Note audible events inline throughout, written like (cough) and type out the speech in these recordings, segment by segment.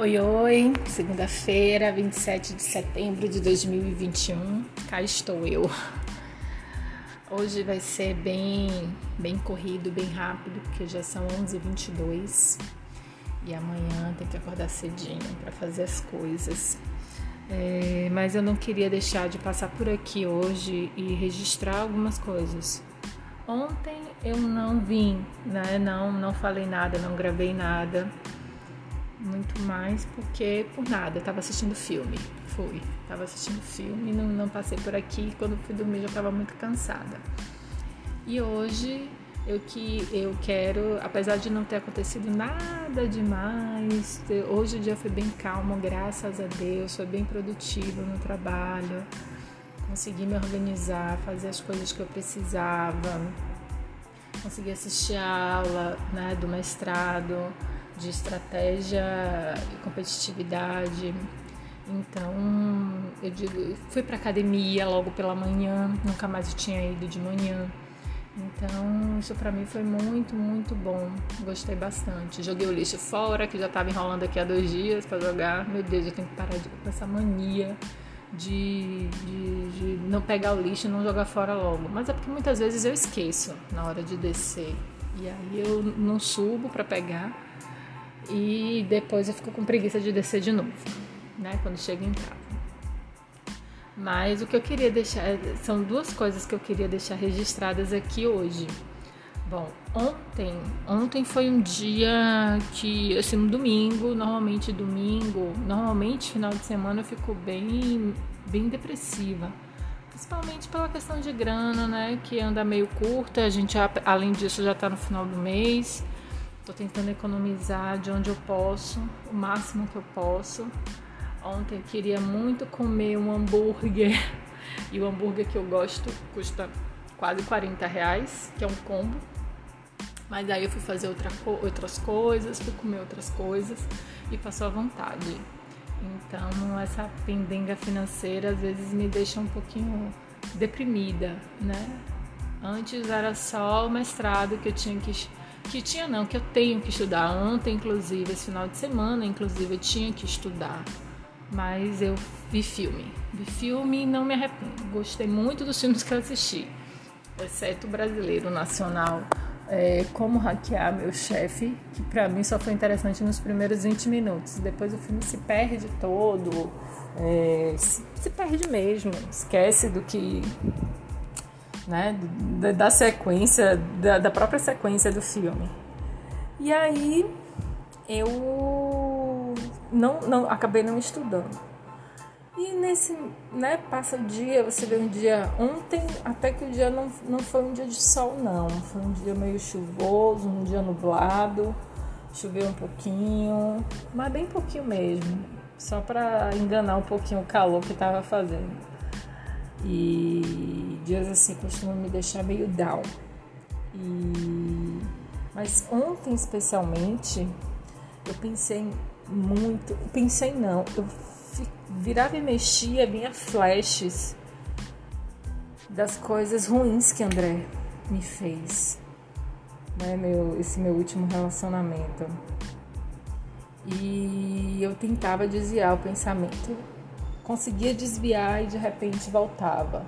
Oi, oi, segunda-feira, 27 de setembro de 2021, cá estou eu. Hoje vai ser bem, bem corrido, bem rápido, porque já são 11h22 e amanhã tem que acordar cedinho para fazer as coisas. É, mas eu não queria deixar de passar por aqui hoje e registrar algumas coisas. Ontem eu não vim, né? Não, não falei nada, não gravei nada muito mais porque por nada, eu tava assistindo filme. Fui, tava assistindo filme, não, não passei por aqui. Quando fui dormir já tava muito cansada. E hoje eu que eu quero, apesar de não ter acontecido nada demais, hoje o dia foi bem calmo, graças a Deus, foi bem produtivo no trabalho. Consegui me organizar, fazer as coisas que eu precisava. Consegui assistir a aula né, do mestrado de estratégia e competitividade. Então, eu digo, fui para academia logo pela manhã, nunca mais eu tinha ido de manhã. Então, isso para mim foi muito, muito bom. Gostei bastante. Joguei o lixo fora, que já estava enrolando aqui há dois dias para jogar. Meu Deus, eu tenho que parar de, com essa mania de, de, de não pegar o lixo e não jogar fora logo. Mas é porque muitas vezes eu esqueço na hora de descer. E aí eu não subo para pegar e depois eu fico com preguiça de descer de novo, né? Quando chego em casa. Mas o que eu queria deixar são duas coisas que eu queria deixar registradas aqui hoje. Bom, ontem, ontem foi um dia que, assim, um domingo, normalmente domingo, normalmente final de semana eu fico bem, bem depressiva. Principalmente pela questão de grana, né? Que anda meio curta, a gente, além disso, já tá no final do mês. Tô tentando economizar de onde eu posso, o máximo que eu posso. Ontem eu queria muito comer um hambúrguer (laughs) e o hambúrguer que eu gosto custa quase 40 reais, que é um combo. Mas aí eu fui fazer outra, outras coisas, fui comer outras coisas e passou à vontade. Então essa pendenga financeira às vezes me deixa um pouquinho deprimida, né? Antes era só o mestrado que eu tinha que que tinha não, que eu tenho que estudar. Ontem, inclusive, esse final de semana, inclusive, eu tinha que estudar. Mas eu vi filme. Vi filme e não me arrependo. Gostei muito dos filmes que eu assisti. Exceto o brasileiro nacional. É, como hackear meu chefe, que para mim só foi interessante nos primeiros 20 minutos. Depois o filme se perde todo, é, se, se perde mesmo, esquece do que né, da, da sequência, da, da, própria sequência do filme. E aí eu não, não acabei não estudando. E nesse, né, passa o dia, você vê um dia ontem, até que o dia não, não foi um dia de sol não, foi um dia meio chuvoso, um dia nublado, choveu um pouquinho, mas bem pouquinho mesmo, só para enganar um pouquinho o calor que estava fazendo. E dias assim costumam me deixar meio down. E... Mas ontem especialmente eu pensei muito, pensei não, eu virava e mexia, vinha flashes das coisas ruins que André me fez, né, meu, esse meu último relacionamento. E eu tentava desviar o pensamento conseguia desviar e de repente voltava.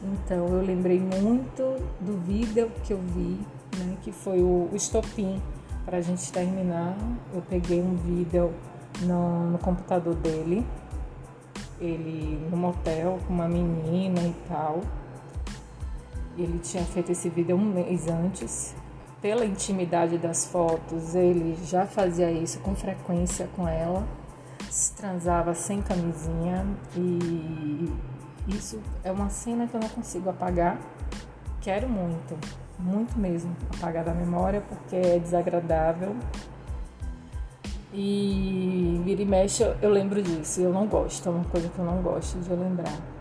Então eu lembrei muito do vídeo que eu vi, né, que foi o, o estopim para a gente terminar. Eu peguei um vídeo no, no computador dele, ele no motel com uma menina e tal. Ele tinha feito esse vídeo um mês antes. Pela intimidade das fotos, ele já fazia isso com frequência com ela transava sem camisinha e isso é uma cena que eu não consigo apagar. Quero muito, muito mesmo apagar da memória porque é desagradável. E vira e mexe eu lembro disso, eu não gosto, é uma coisa que eu não gosto de lembrar.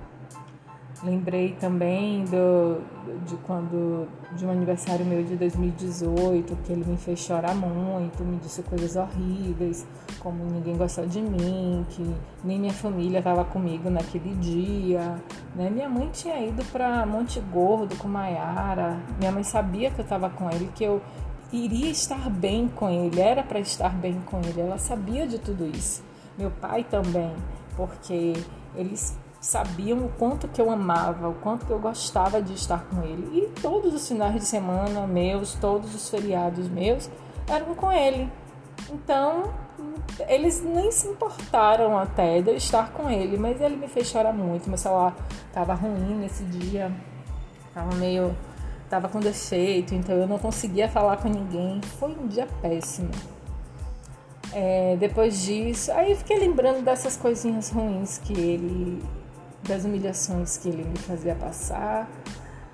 Lembrei também do, de quando de um aniversário meu de 2018, que ele me fez chorar muito, me disse coisas horríveis, como ninguém gostou de mim, que nem minha família estava comigo naquele dia. Né? Minha mãe tinha ido para Monte Gordo com Maiara, minha mãe sabia que eu estava com ele, que eu iria estar bem com ele, era para estar bem com ele. Ela sabia de tudo isso. Meu pai também, porque eles sabiam o quanto que eu amava, o quanto que eu gostava de estar com ele. E todos os finais de semana meus, todos os feriados meus eram com ele. Então, eles nem se importaram até de eu estar com ele, mas ele me fez chorar muito. Meu celular tava ruim nesse dia, tava meio. tava com defeito, então eu não conseguia falar com ninguém. Foi um dia péssimo. É, depois disso, aí fiquei lembrando dessas coisinhas ruins que ele das humilhações que ele me fazia passar.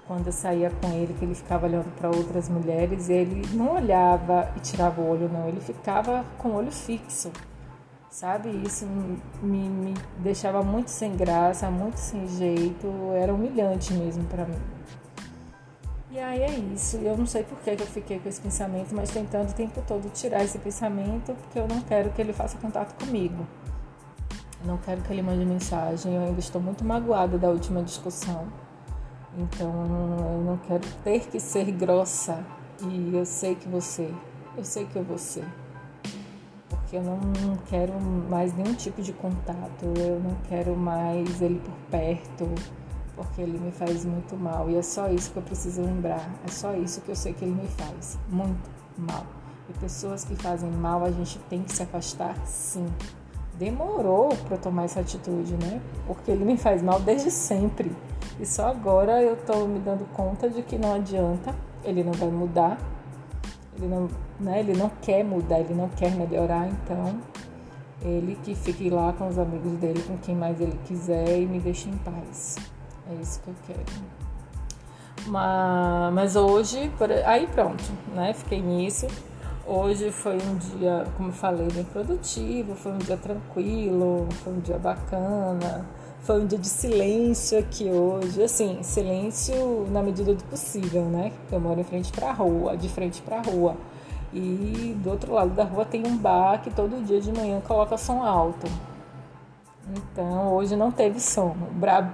Quando eu saía com ele, que ele ficava olhando para outras mulheres, ele não olhava e tirava o olho, não, ele ficava com o olho fixo, sabe? Isso me, me deixava muito sem graça, muito sem jeito, era humilhante mesmo para mim. E aí é isso, eu não sei por que eu fiquei com esse pensamento, mas tentando o tempo todo tirar esse pensamento, porque eu não quero que ele faça contato comigo. Não quero que ele mande mensagem, eu ainda estou muito magoada da última discussão. Então eu não quero ter que ser grossa e eu sei que você, eu sei que eu vou ser. Porque eu não quero mais nenhum tipo de contato, eu não quero mais ele por perto, porque ele me faz muito mal. E é só isso que eu preciso lembrar, é só isso que eu sei que ele me faz, muito mal. E pessoas que fazem mal, a gente tem que se afastar sim demorou para tomar essa atitude, né? Porque ele me faz mal desde sempre. E só agora eu tô me dando conta de que não adianta, ele não vai mudar. Ele não, né, ele não quer mudar, ele não quer melhorar, então ele que fique lá com os amigos dele, com quem mais ele quiser e me deixe em paz. É isso que eu quero. Mas, mas hoje, aí pronto, né? Fiquei nisso. Hoje foi um dia, como eu falei, bem produtivo, foi um dia tranquilo, foi um dia bacana, foi um dia de silêncio aqui hoje. Assim, silêncio na medida do possível, né? Eu moro em frente para a rua, de frente para a rua. E do outro lado da rua tem um bar que todo dia de manhã coloca som alto. Então hoje não teve som.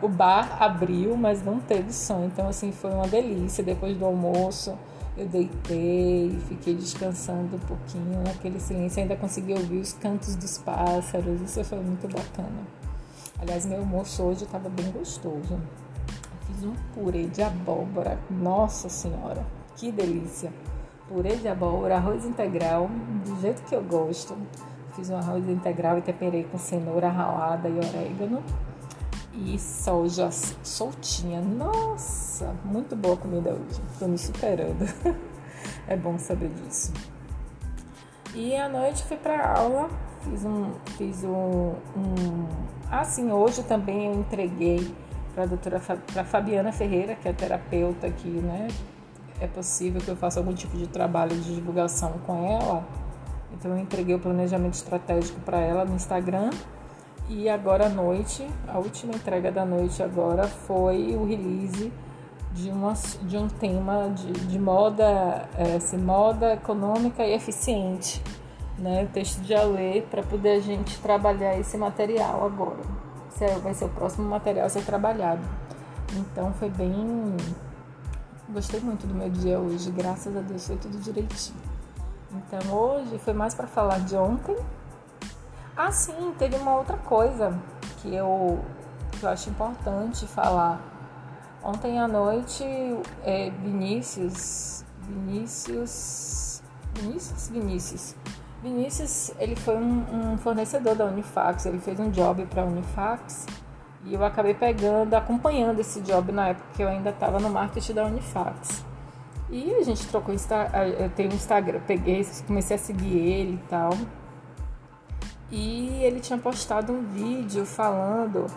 O bar abriu, mas não teve som. Então, assim, foi uma delícia depois do almoço eu deitei, fiquei descansando um pouquinho naquele silêncio, ainda consegui ouvir os cantos dos pássaros, isso foi muito bacana. Aliás, meu almoço hoje estava bem gostoso. Fiz um purê de abóbora, nossa senhora, que delícia! Purê de abóbora, arroz integral, do jeito que eu gosto. Fiz um arroz integral e temperei com cenoura ralada e orégano e soja soltinha. Nossa, muito boa a comida hoje. Tô me superando. (laughs) é bom saber disso. E à noite fui para aula, fiz um, fiz um, um, assim hoje também eu entreguei para a doutora para Fabiana Ferreira, que é terapeuta aqui, né? É possível que eu faça algum tipo de trabalho de divulgação com ela. Então eu entreguei o planejamento estratégico para ela no Instagram e agora à noite, a última entrega da noite agora foi o release de, uma, de um tema de, de moda, é, assim, moda econômica e eficiente. Né? O texto de Alê para poder a gente trabalhar esse material agora. Esse é, vai ser o próximo material a ser trabalhado. Então foi bem. Gostei muito do meu dia hoje, graças a Deus foi tudo direitinho. Então hoje foi mais para falar de ontem ah, sim, teve uma outra coisa que eu, que eu acho importante falar. Ontem à noite, é, Vinícius, Vinícius, Vinícius, Vinícius, Vinícius, ele foi um, um fornecedor da Unifax, ele fez um job para a Unifax e eu acabei pegando, acompanhando esse job na época que eu ainda estava no marketing da Unifax. E a gente trocou, eu tenho um Instagram, peguei, comecei a seguir ele e tal e ele tinha postado um vídeo falando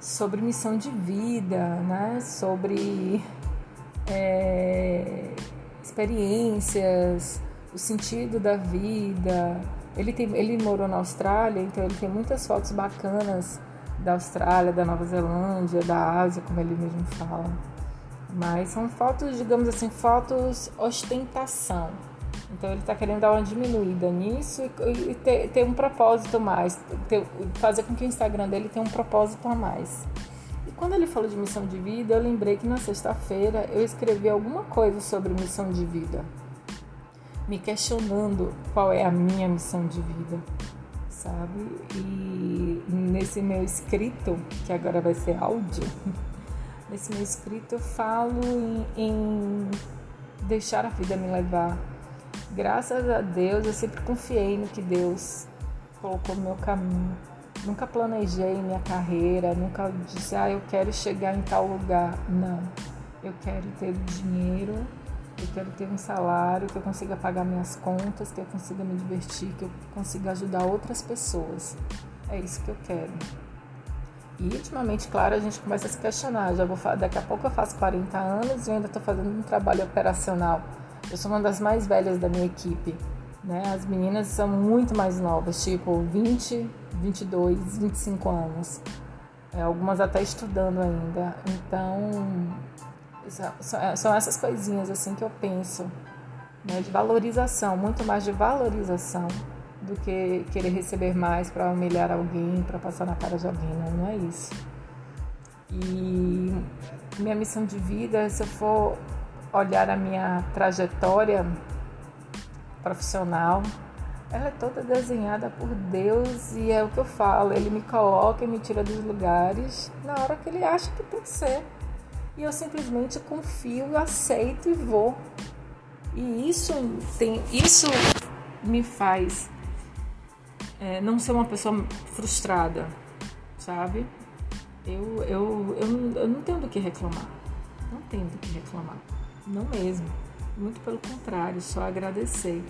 sobre missão de vida, né? Sobre é, experiências, o sentido da vida. Ele, tem, ele morou na Austrália, então ele tem muitas fotos bacanas da Austrália, da Nova Zelândia, da Ásia, como ele mesmo fala. Mas são fotos, digamos assim, fotos ostentação então ele está querendo dar uma diminuída nisso e, e ter, ter, um propósito mais, ter, fazer com que o Instagram dele tenha um propósito a mais. E quando ele falou de missão de vida, eu lembrei que na sexta-feira eu escrevi alguma coisa sobre missão de vida. me questionando qual é a minha missão de vida, sabe? E nesse meu escrito, que agora vai ser áudio, (laughs) nesse meu escrito eu falo em, em deixar a vida me levar. Graças a Deus eu sempre confiei no que Deus colocou no meu caminho. Nunca planejei minha carreira, nunca disse, ah, eu quero chegar em tal lugar. Não. Eu quero ter dinheiro, eu quero ter um salário, que eu consiga pagar minhas contas, que eu consiga me divertir, que eu consiga ajudar outras pessoas. É isso que eu quero. E ultimamente, claro, a gente começa a se questionar. Já vou daqui a pouco eu faço 40 anos e ainda estou fazendo um trabalho operacional. Eu sou uma das mais velhas da minha equipe. Né? As meninas são muito mais novas, tipo 20, 22, 25 anos. É, algumas até estudando ainda. Então, são essas coisinhas assim que eu penso, né? de valorização, muito mais de valorização do que querer receber mais para humilhar alguém, para passar na cara de alguém, não, não é isso. E minha missão de vida, se eu for olhar a minha trajetória profissional, ela é toda desenhada por Deus e é o que eu falo, ele me coloca e me tira dos lugares na hora que ele acha que tem que ser. E eu simplesmente confio, aceito e vou. E isso tem, isso me faz é, não ser uma pessoa frustrada, sabe? Eu, eu, eu, eu não tenho do que reclamar. Não tenho do que reclamar. Não mesmo. Muito pelo contrário, só agradecer.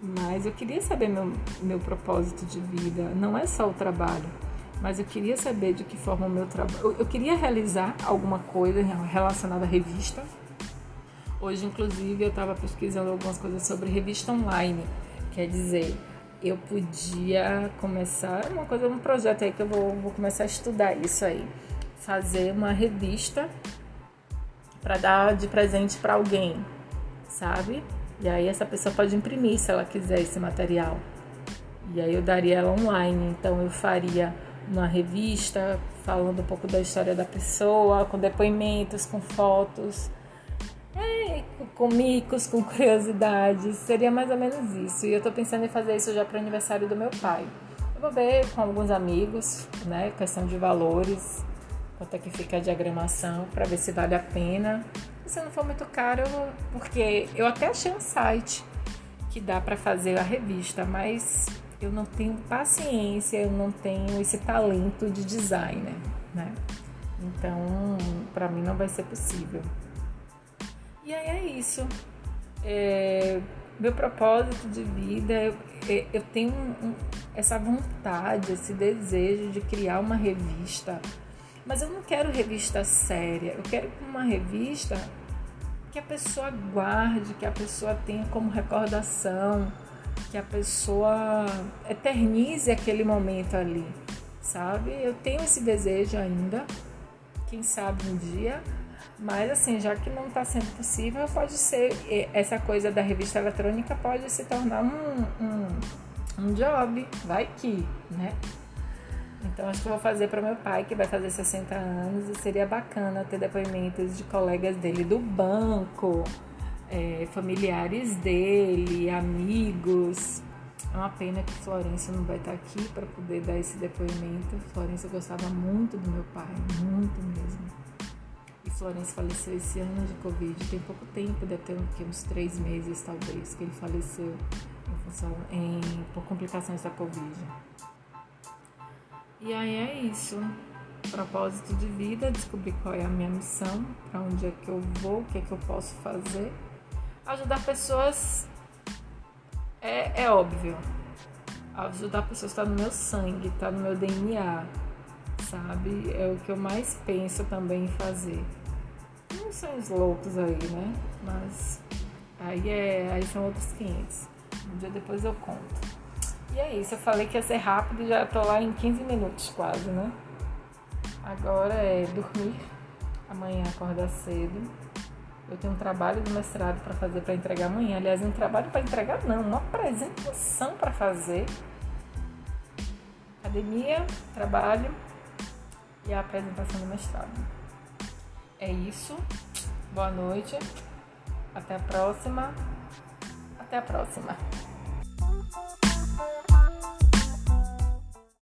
Mas eu queria saber meu, meu propósito de vida. Não é só o trabalho, mas eu queria saber de que forma o meu trabalho. Eu, eu queria realizar alguma coisa relacionada à revista. Hoje, inclusive, eu estava pesquisando algumas coisas sobre revista online. Quer dizer, eu podia começar uma coisa, um projeto aí que eu vou, vou começar a estudar isso aí. Fazer uma revista para dar de presente para alguém, sabe? E aí essa pessoa pode imprimir se ela quiser esse material. E aí eu daria ela online, então eu faria uma revista falando um pouco da história da pessoa, com depoimentos, com fotos com micos, com (laughs) curiosidades. Seria mais ou menos isso. E eu tô pensando em fazer isso já para o aniversário do meu pai. Eu vou ver com alguns amigos, né? Questão de valores, quanto é que fica a diagramação, para ver se vale a pena. Se não for muito caro, porque eu até achei um site que dá para fazer a revista, mas eu não tenho paciência, eu não tenho esse talento de designer, né? Então, para mim não vai ser possível. E aí é isso. É, meu propósito de vida, eu, é, eu tenho um, essa vontade, esse desejo de criar uma revista. Mas eu não quero revista séria, eu quero uma revista que a pessoa guarde, que a pessoa tenha como recordação, que a pessoa eternize aquele momento ali, sabe? Eu tenho esse desejo ainda, quem sabe um dia, mas assim, já que não está sendo possível, pode ser essa coisa da revista eletrônica pode se tornar um, um, um job, vai que, né? Então acho que eu vou fazer para meu pai que vai fazer 60 anos e seria bacana ter depoimentos de colegas dele do banco, é, familiares dele, amigos. É uma pena que Florença não vai estar aqui para poder dar esse depoimento. Florença gostava muito do meu pai, muito mesmo. Florence faleceu esse ano de Covid. Tem pouco tempo, deve ter uns três meses talvez, que ele faleceu em em, por complicações da Covid. E aí é isso. Propósito de vida, descobrir qual é a minha missão, para onde é que eu vou, o que é que eu posso fazer. Ajudar pessoas é, é óbvio. Ajudar pessoas está no meu sangue, está no meu DNA, sabe? É o que eu mais penso também em fazer uns sonhos loucos aí, né? Mas aí, é, aí são outros 500. Um dia depois eu conto. E é isso, eu falei que ia ser rápido e já tô lá em 15 minutos quase, né? Agora é dormir, amanhã acordar cedo. Eu tenho um trabalho do mestrado para fazer para entregar amanhã. Aliás, um trabalho para entregar não, uma apresentação para fazer. Academia, trabalho e a apresentação do mestrado. É isso. Boa noite. Até a próxima. Até Até a próxima.